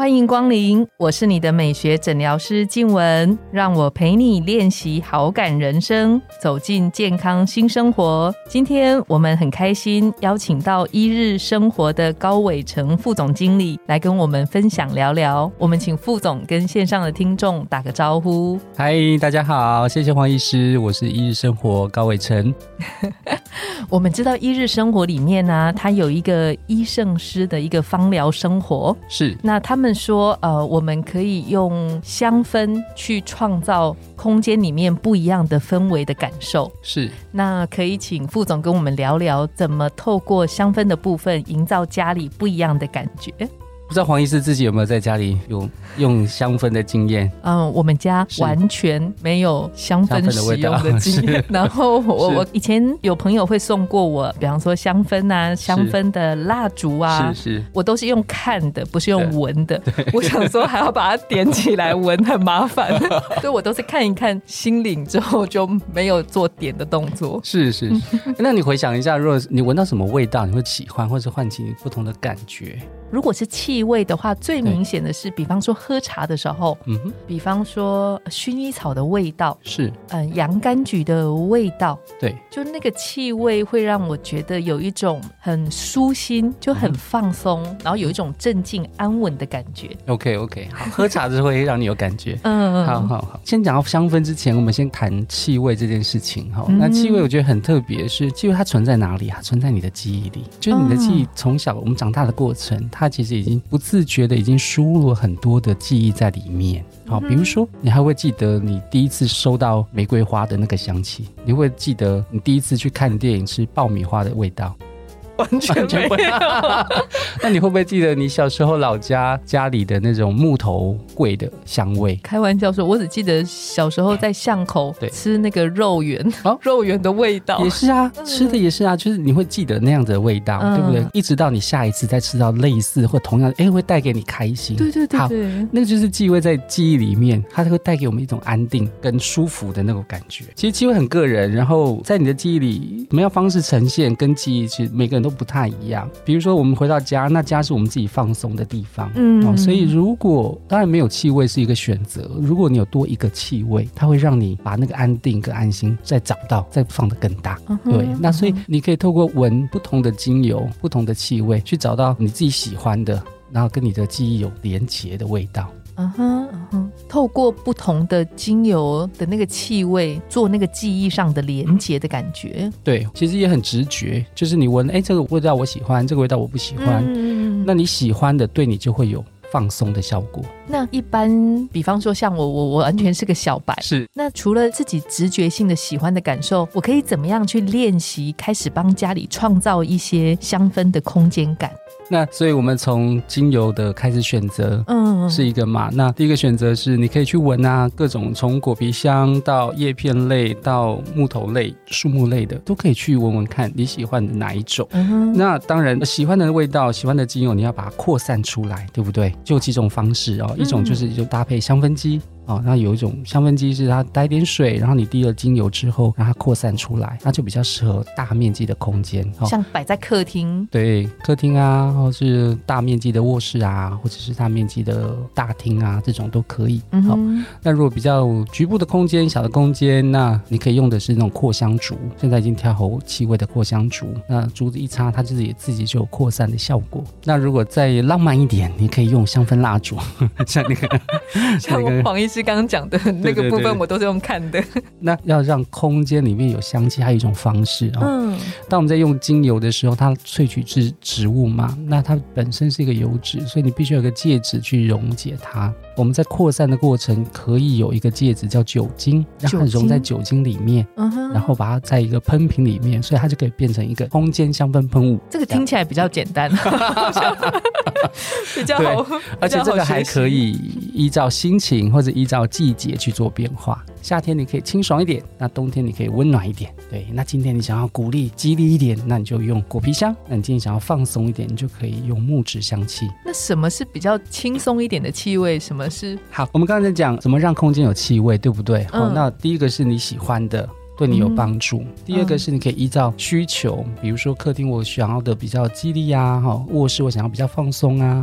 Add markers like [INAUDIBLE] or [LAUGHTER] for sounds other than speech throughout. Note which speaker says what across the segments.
Speaker 1: 欢迎光临，我是你的美学诊疗师静雯，让我陪你练习好感人生，走进健康新生活。今天我们很开心邀请到一日生活的高伟成副总经理来跟我们分享聊聊。我们请副总跟线上的听众打个招呼。
Speaker 2: 嗨，大家好，谢谢黄医师，我是一日生活高伟成。[LAUGHS]
Speaker 1: 我们知道一日生活里面呢，它有一个医圣师的一个芳疗生活，
Speaker 2: 是
Speaker 1: 那他们说，呃，我们可以用香氛去创造空间里面不一样的氛围的感受。
Speaker 2: 是，
Speaker 1: 那可以请副总跟我们聊聊，怎么透过香氛的部分，营造家里不一样的感觉。
Speaker 2: 不知道黄医师自己有没有在家里有用香氛的经验？
Speaker 1: 嗯，我们家完全没有香氛使用的经验。然后我我以前有朋友会送过我，比方说香氛啊、香氛的蜡烛啊。
Speaker 2: 是是，
Speaker 1: 我都是用看的，不是用闻的。[LAUGHS] 我想说还要把它点起来闻，很麻烦，[LAUGHS] 所以我都是看一看心领之后就没有做点的动作。
Speaker 2: 是是是。[LAUGHS] 那你回想一下，如果你闻到什么味道，你会喜欢，或者唤起你不同的感觉？
Speaker 1: 如果是气味的话，最明显的是，比方说喝茶的时候，
Speaker 2: 嗯哼，
Speaker 1: 比方说呃薰衣草的味道，
Speaker 2: 是。
Speaker 1: 嗯，洋甘菊的味道，
Speaker 2: 对，
Speaker 1: 就那个气味会让我觉得有一种很舒心，就很放松，然后有一种镇静安稳的感觉。
Speaker 2: OK OK，好，喝茶的时候会让你有感觉。[LAUGHS]
Speaker 1: 嗯，
Speaker 2: 好好好，先讲到香氛之前，我们先谈气味这件事情哈。
Speaker 1: 嗯。
Speaker 2: 那气味我觉得很特别，是气味它存在哪里？啊？存在你的记忆里，就是你的记忆从小我们长大的过程，它其实已经不自觉的已经输入了很多的记忆在里面。好，比如说你还会记得你第一次收到玫瑰花的那个香气，你会记得你第一次去看电影吃爆米花的味道。
Speaker 1: 完全没
Speaker 2: 不
Speaker 1: 有。[LAUGHS]
Speaker 2: 那你会不会记得你小时候老家家里的那种木头柜的香味？
Speaker 1: 开玩笑说，我只记得小时候在巷口
Speaker 2: 对
Speaker 1: 吃那个肉圆，
Speaker 2: 哦 [LAUGHS]
Speaker 1: 肉圆的味道
Speaker 2: 也。是啊，吃的也是啊，就是你会记得那样子的味道，
Speaker 1: 嗯
Speaker 2: 对不对？一直到你下一次再吃到类似或同样的，哎，会带给你开心。
Speaker 1: 对对对
Speaker 2: 好
Speaker 1: 对，
Speaker 2: 那个就是气味在记忆里面，它会带给我们一种安定跟舒服的那种感觉。其实气味很个人，然后在你的记忆里，什么样方式呈现跟记忆，其实每个人都不太一样。比如说我们回到家，那家是我们自己放松的地方，
Speaker 1: 嗯
Speaker 2: 哦，所以如果当然没有气味是一个选择，如果你有多一个气味，它会让你把那个安定跟安心再找到，再放得更大。
Speaker 1: 嗯
Speaker 2: 对，那所以你可以透过闻不同的精油、不同的气味，去找到你自己喜欢的，然后跟你的记忆有连结的味道。
Speaker 1: 嗯哼嗯哼，透过不同的精油的那个气味，做那个记忆上的连接的感觉。
Speaker 2: 对，其实也很直觉，就是你闻，哎，这个味道我喜欢，这个味道我不喜欢，
Speaker 1: 嗯
Speaker 2: 那你喜欢的对你就会有放松的效果。
Speaker 1: 那一般，比方说像我，我我完全是个小白。
Speaker 2: 是，
Speaker 1: 那除了自己直觉性的喜欢的感受，我可以怎么样去练习，开始帮家里创造一些香氛的空间感？
Speaker 2: 那所以我们从精油的开始选择，
Speaker 1: 嗯，
Speaker 2: 是一个嘛？那第一个选择是你可以去闻啊，各种从果皮香到叶片类到木头类、树木类的，都可以去闻闻看你喜欢的哪一种。
Speaker 1: 嗯，
Speaker 2: 那当然，喜欢的味道、喜欢的精油，你要把它扩散出来，对不对？就有几种方式哦，一种就是就搭配香氛机。哦，那有一种香氛机是它带点水，然后你滴了精油之后，让它扩散出来，那就比较适合大面积的空间。哦，
Speaker 1: 像摆在客厅，
Speaker 2: 对，客厅啊，或是大面积的卧室啊，或者是大面积的大厅啊，这种都可以。好，
Speaker 1: 嗯哼，
Speaker 2: 那如果比较局部的空间、小的空间，那你可以用的是那种扩香烛，现在已经调好气味的扩香烛。那竹子一插，它自己自己就有扩散的效果。那如果再浪漫一点，你可以用香氛蜡烛，[LAUGHS] [LAUGHS] 像那个
Speaker 1: 像我黄医师刚刚讲的 [LAUGHS] 那个部分，我都是用看的。[LAUGHS]
Speaker 2: 那要让空间里面有香气，还有一种方式哦。
Speaker 1: 嗯，
Speaker 2: 当我们在用精油的时候，它萃取自植物嘛，那它本身是一个油脂，所以你必须有一个介质去溶解它。我们在扩散的过程可以有一个介质叫酒精，让它溶在酒精里面，
Speaker 1: 嗯，
Speaker 2: 然后把它在一个喷瓶里面，所以它就可以变成一个空间香氛喷雾。
Speaker 1: 这个听起来比较简单，[LAUGHS] 比较好，
Speaker 2: 而且这个还可。
Speaker 1: 以
Speaker 2: 依照心情或者依照季节去做变化。夏天你可以清爽一点，那冬天你可以温暖一点。对，那今天你想要鼓励、激励一点，那你就用果皮香；那你今天想要放松一点，你就可以用木质香气。
Speaker 1: 那什么是比较轻松一点的气味？什么是
Speaker 2: 好？我们刚才讲怎么让空间有气味，对不对？好，那第一个是你喜欢的。对你有帮助。第二个是你可以依照需求，比如说客厅我想要的比较激励啊，哈，卧室我想要比较放松啊，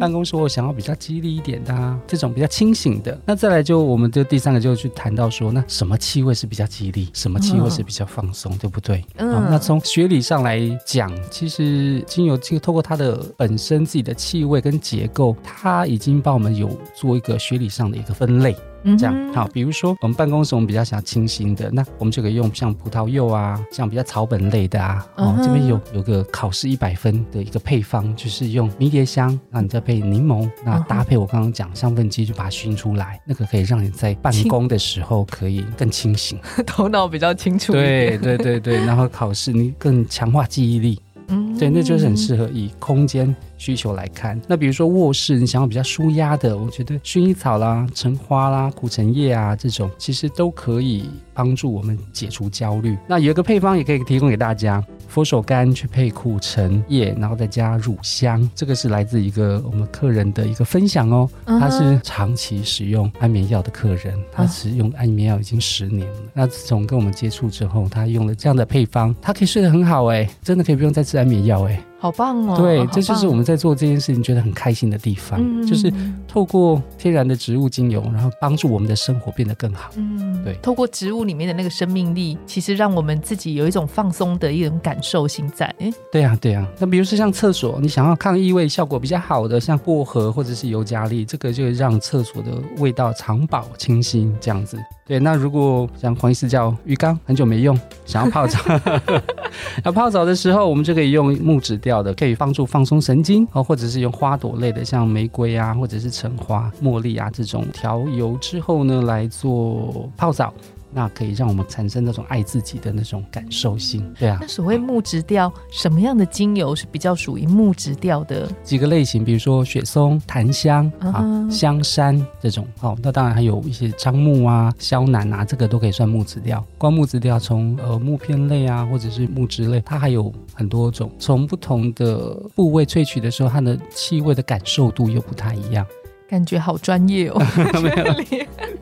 Speaker 2: 办公室我想要比较激励一点的啊，这种比较清醒的。那再来就我们就第三个就去谈到说，那什么气味是比较激励，什么气味是比较放松，对不对？嗯。那从学理上来讲，其实精油这个透过它的本身自己的气味跟结构，它已经帮我们有做一个学理上的一个分类。这样好，比如说我们办公室我们比较想要清新的，那我们就可以用像葡萄柚啊，像比较草本类的啊。哦，这边有有个考试一百分的一个配方，就是用迷迭香，那你再配柠檬，那搭配我刚刚讲香氛机就把它熏出来，那个可以让你在办公的时候可以更清醒，[LAUGHS]
Speaker 1: 头脑比较清楚。
Speaker 2: 对对对对，然后考试你更强化记忆力。嗯，对，那就是很适合以空间。需求来看，那比如说卧室，你想要比较舒压的，我觉得薰衣草啦、橙花啦、苦橙叶啊这种，其实都可以帮助我们解除焦虑。那有一个配方也可以提供给大家，佛手柑去配苦橙叶，然后再加乳香，这个是来自一个我们客人的一个分享哦。他是长期使用安眠药的客人，他使用安眠药已经十年了。那自从跟我们接触之后，他用了这样的配方，他可以睡得很好哎，真的可以不用再吃安眠药哎。
Speaker 1: 好棒哦！
Speaker 2: 对，这就是我们在做这件事情觉得很开心的地方，就是透过天然的植物精油，然后帮助我们的生活变得更好。嗯，对，
Speaker 1: 透过植物里面的那个生命力，其实让我们自己有一种放松的一种感受性在。哎，
Speaker 2: 对呀，对呀。那比如说像厕所，你想要抗异味效果比较好的，像薄荷或者是尤加利，这个就让厕所的味道长保清新，这样子。对，那如果像黄医师叫浴缸很久没用，想要泡澡，[LAUGHS] 要泡澡的时候，我们就可以用木质调的，可以帮助放松神经哦，或者是用花朵类的，像玫瑰啊，或者是橙花、茉莉啊这种调油之后呢，来做泡澡。那可以让我们产生那种爱自己的那种感受性，对啊。
Speaker 1: 那所谓木质调，什么样的精油是比较属于木质调的？
Speaker 2: 几个类型，比如说雪松、檀香啊、香山这种。哦，那当然还有一些樟木啊、萧楠啊，这个都可以算木质调。光木质调，从呃木片类啊，或者是木质类，它还有很多种。从不同的部位萃取的时候，它的气味的感受度又不太一样。
Speaker 1: 感觉好专业哦！[LAUGHS]
Speaker 2: 没有，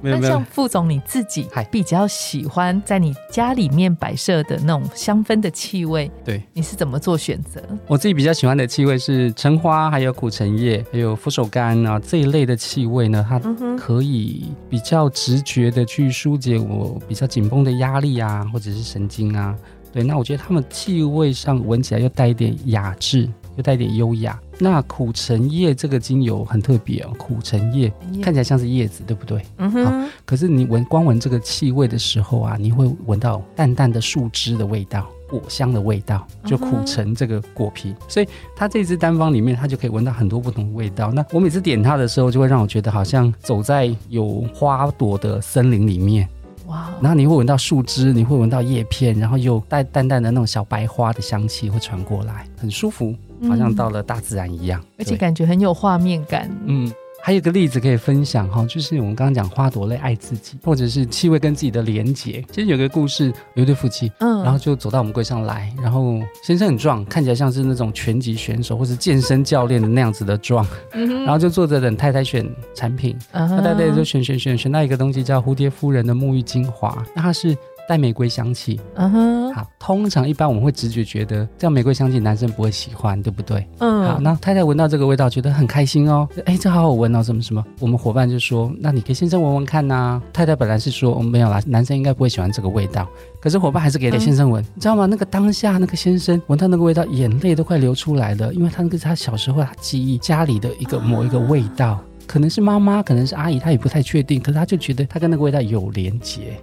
Speaker 2: 没有。
Speaker 1: 那像副总你自己比较喜欢在你家里面摆设的那种香氛的气味，
Speaker 2: 对，
Speaker 1: 你是怎么做选择？
Speaker 2: 我自己比较喜欢的气味是橙花，还有苦橙叶，还有佛手柑啊这一类的气味呢，它可以比较直觉的去疏解我比较紧绷的压力啊，或者是神经啊。对，那我觉得它们气味上闻起来又带一点雅致。又带点优雅。那苦橙叶这个精油很特别哦，苦橙叶看起来像是叶子，对不对？嗯哼。可是你闻光闻这个气味的时候啊，你会闻到淡淡的树枝的味道，果香的味道，就苦橙这个果皮。所以它这支单方里面，它就可以闻到很多不同的味道。那我每次点它的时候，就会让我觉得好像走在有花朵的森林里面。哇！然后你会闻到树枝，你会闻到叶片，然后又带淡淡的那种小白花的香气会传过来，很舒服，好像到了大自然一样，
Speaker 1: 而且感觉很有画面感。
Speaker 2: 嗯。还有个例子可以分享哈，就是我们刚刚讲花朵类爱自己，或者是气味跟自己的连结。其实有个故事，有一对夫妻，嗯，然后就走到我们柜上来，然后先生很壮，看起来像是那种拳击选手或者健身教练的那样子的壮，然后就坐着等太太选产品，那太太就选选选选到一个东西叫蝴蝶夫人的沐浴精华，那它是。带玫瑰香气，嗯哼，好。通常一般我们会直觉觉得这样玫瑰香气男生不会喜欢，对不对？嗯，好。那太太闻到这个味道觉得很开心哦，哎，这好好闻哦，什么什么。我们伙伴就说，那你给先生闻闻看呐。太太本来是说，没有啦，男生应该不会喜欢这个味道。可是伙伴还是给给先生闻，你知道吗？那个当下那个先生闻到那个味道，眼泪都快流出来了，因为他那个是他小时候他记忆家里的一个某一个味道，可能是妈妈，可能是阿姨，他也不太确定，可是他就觉得他跟那个味道有连结。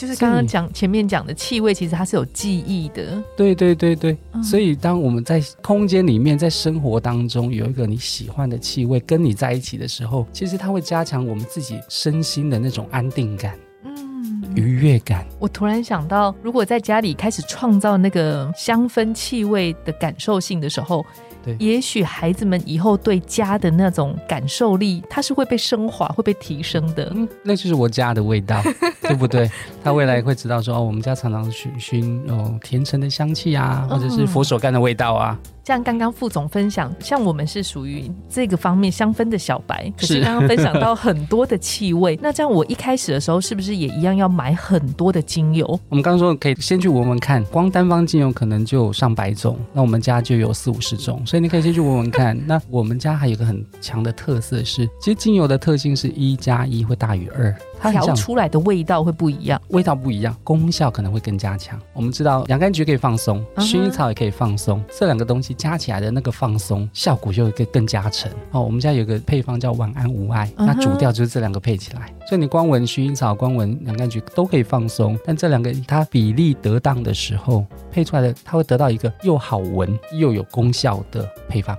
Speaker 1: 就是刚刚讲前面讲的气味，其实它是有记忆的。
Speaker 2: 对对对对，所以当我们在空间里面，在生活当中有一个你喜欢的气味跟你在一起的时候，其实它会加强我们自己身心的那种安定感。嗯，愉悦感。
Speaker 1: 我突然想到，如果在家里开始创造那个香氛气味的感受性的时候。
Speaker 2: 对，
Speaker 1: 也许孩子们以后对家的那种感受力，它是会被升华、会被提升的。
Speaker 2: 嗯，那就是我家的味道，[LAUGHS] 对不对？他未来会知道说，哦，我们家常常熏熏哦甜橙的香气啊，或者是佛手柑的味道啊。
Speaker 1: 像刚刚副总分享，像我们是属于这个方面香氛的小白，可是刚刚分享到很多的气味，那这样我一开始的时候是不是也一样要买很多的精油？
Speaker 2: 我们刚刚说可以先去闻闻看，光单方精油可能就有上百种，那我们家就有四五十种，所以你可以先去闻闻看。[LAUGHS] 那我们家还有个很强的特色是，其实精油的特性是一加一会大于二。
Speaker 1: 调出来的味道会不一样，
Speaker 2: 味道不一样，功效可能会更加强。我们知道洋甘菊可以放松，薰衣草也可以放松，这两个东西加起来的那个放松效果就会更加成。哦，我们家有个配方叫晚安无爱，那主调就是这两个配起来，所以你光闻薰衣草，光闻洋甘菊都可以放松。但这两个它比例得当的时候，配出来的它会得到一个又好闻又有功效的配方。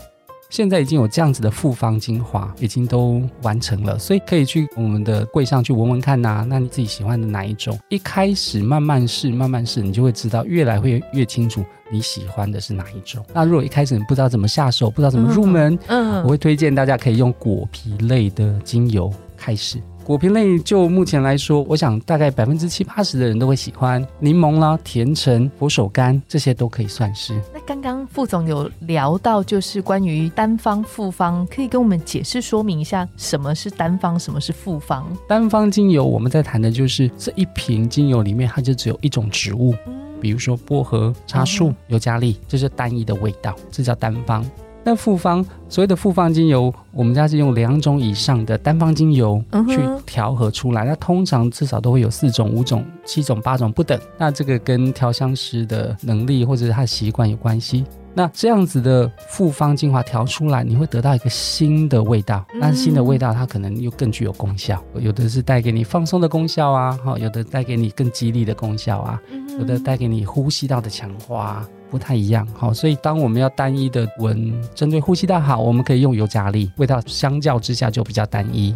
Speaker 2: 现在已经有这样子的复方精华，已经都完成了，所以可以去我们的柜上去闻闻看呐。那你自己喜欢的哪一种？一开始慢慢试，慢慢试，你就会知道，越来会越清楚你喜欢的是哪一种。那如果一开始你不知道怎么下手，不知道怎么入门，嗯，我会推荐大家可以用果皮类的精油开始。果皮类就目前来说，我想大概百分之七八十的人都会喜欢柠檬啦、甜橙、佛手柑这些都可以算是。
Speaker 1: 那刚刚副总有聊到，就是关于单方、复方，可以跟我们解释说明一下什么是单方，什么是复方？
Speaker 2: 单方精油我们在谈的就是这一瓶精油里面，它就只有一种植物，比如说薄荷、茶树、尤加利，这是单一的味道，这叫单方。那复方所谓的复方精油，我们家是用两种以上的单方精油去调和出来。那通常至少都会有四种、五种、七种、八种不等。那这个跟调香师的能力或者是他的习惯有关系。那这样子的复方精华调出来，你会得到一个新的味道。那新的味道它可能又更具有功效，有的是带给你放松的功效啊，好，有的带给你更激励的功效啊，有的带给你呼吸道的强化。不太一样，好，所以当我们要单一的闻，针对呼吸道好，我们可以用尤加利，味道相较之下就比较单一。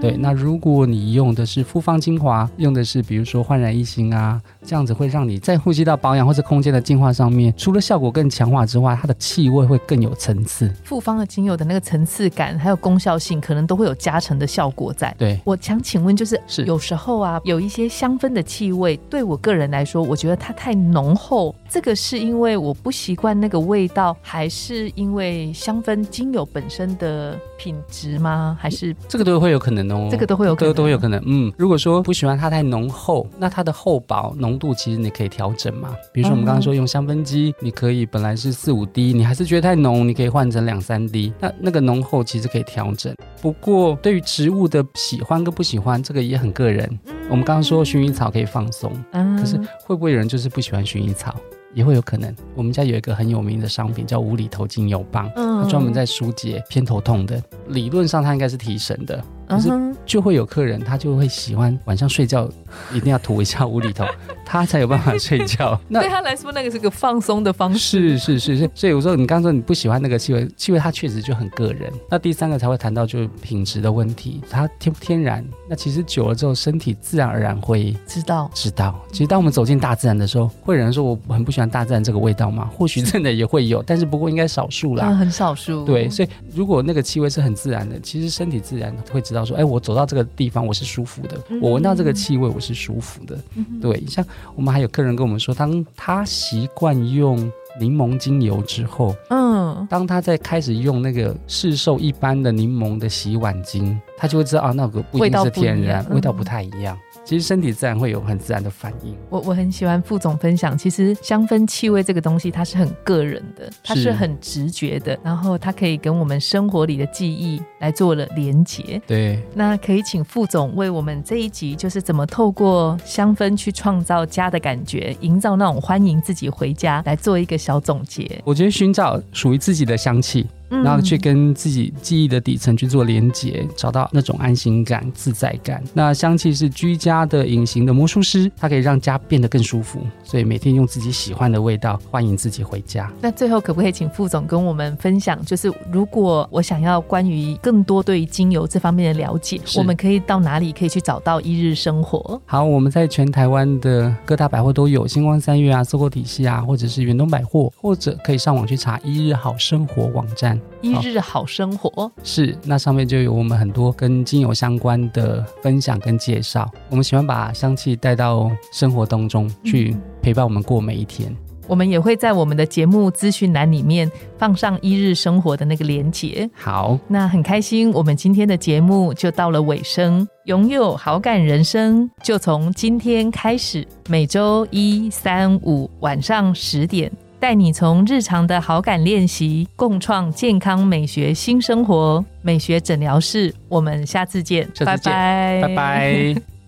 Speaker 2: 对，那如果你用的是复方精华，用的是比如说焕然一新啊，这样子会让你在呼吸道保养或者空间的净化上面，除了效果更强化之外，它的气味会更有层次。
Speaker 1: 复方的精油的那个层次感还有功效性，可能都会有加成的效果在。
Speaker 2: 对，
Speaker 1: 我想请问，就是是有时候啊，有一些香氛的气味，对我个人来说，我觉得它太浓厚，这个是因为我不习惯那个味道，还是因为香氛精油本身的品质吗？还是
Speaker 2: 这个都会有可能。
Speaker 1: 这个都会有可能，
Speaker 2: 都都有可能。嗯，如果说不喜欢它太浓厚，那它的厚薄浓度其实你可以调整嘛。比如说我们刚刚说用香氛机，你可以本来是四五滴，你还是觉得太浓，你可以换成两三滴。那那个浓厚其实可以调整。不过对于植物的喜欢跟不喜欢，这个也很个人。我们刚刚说薰衣草可以放松，可是会不会有人就是不喜欢薰衣草？也会有可能，我们家有一个很有名的商品叫无厘头精油棒，它专门在疏解偏头痛的，理论上它应该是提神的。可是就会有客人，他就会喜欢晚上睡觉 [LAUGHS] 一定要涂一下屋里头，[LAUGHS] 他才有办法睡觉。[LAUGHS]
Speaker 1: 那对他来说，那个是个放松的方
Speaker 2: 式。是是是是，所以我说你刚刚说你不喜欢那个气味，气味它确实就很个人。那第三个才会谈到就是品质的问题，它天不天然？那其实久了之后，身体自然而然会
Speaker 1: 知道
Speaker 2: 知道。其实当我们走进大自然的时候，会有人说我很不喜欢大自然这个味道吗？或许真的也会有，但是不过应该少数啦，
Speaker 1: 很少数。
Speaker 2: 对，所以如果那个气味是很自然的，其实身体自然会知道说，哎，我走到这个。地方我是舒服的，我闻到这个气味我是舒服的。对，像我们还有客人跟我们说，当他习惯用柠檬精油之后，嗯，当他在开始用那个市售一般的柠檬的洗碗巾，他就会知道啊，那个不一定是天然，味道不太一样。其实身体自然会有很自然的反应。
Speaker 1: 我我很喜欢副总分享，其实香氛气味这个东西它是很个人的，它是很直觉的，然后它可以跟我们生活里的记忆来做了连结。
Speaker 2: 对，
Speaker 1: 那可以请副总为我们这一集就是怎么透过香氛去创造家的感觉，营造那种欢迎自己回家来做一个小总结。
Speaker 2: 我觉得寻找属于自己的香气。
Speaker 1: 嗯
Speaker 2: 然后去跟自己记忆的底层去做连接，找到那种安心感、自在感。那香气是居家的隐形的魔术师，它可以让家变得更舒服，所以每天用自己喜欢的味道欢迎自己回家。
Speaker 1: 那最后可不可以请副总跟我们分享，就是如果我想要关于更多对于精油这方面的了解，我们可以到哪里可以去找到一日生活？
Speaker 2: 好，我们在全台湾的各大百货都有，星光三月啊、搜狗体系啊，或者是远东百货，或者可以上网去查一日好生活网站。
Speaker 1: 一日好生活，
Speaker 2: 是，那上面就有我们很多跟精油相关的分享跟介绍。我们喜欢把香气带到生活当中去，陪伴我们过每一天。
Speaker 1: 我们也会在我们的节目资讯栏里面放上一日生活的那个连结。
Speaker 2: 好，
Speaker 1: 那很开心，我们今天的节目就到了尾声。拥有好感人生，就从今天开始，每周一、三、五晚上十点，带你从日常的好感练习，共创健康美学新生活。美学诊疗室，我们下次见，
Speaker 2: 下次见
Speaker 1: 拜拜，
Speaker 2: 拜拜。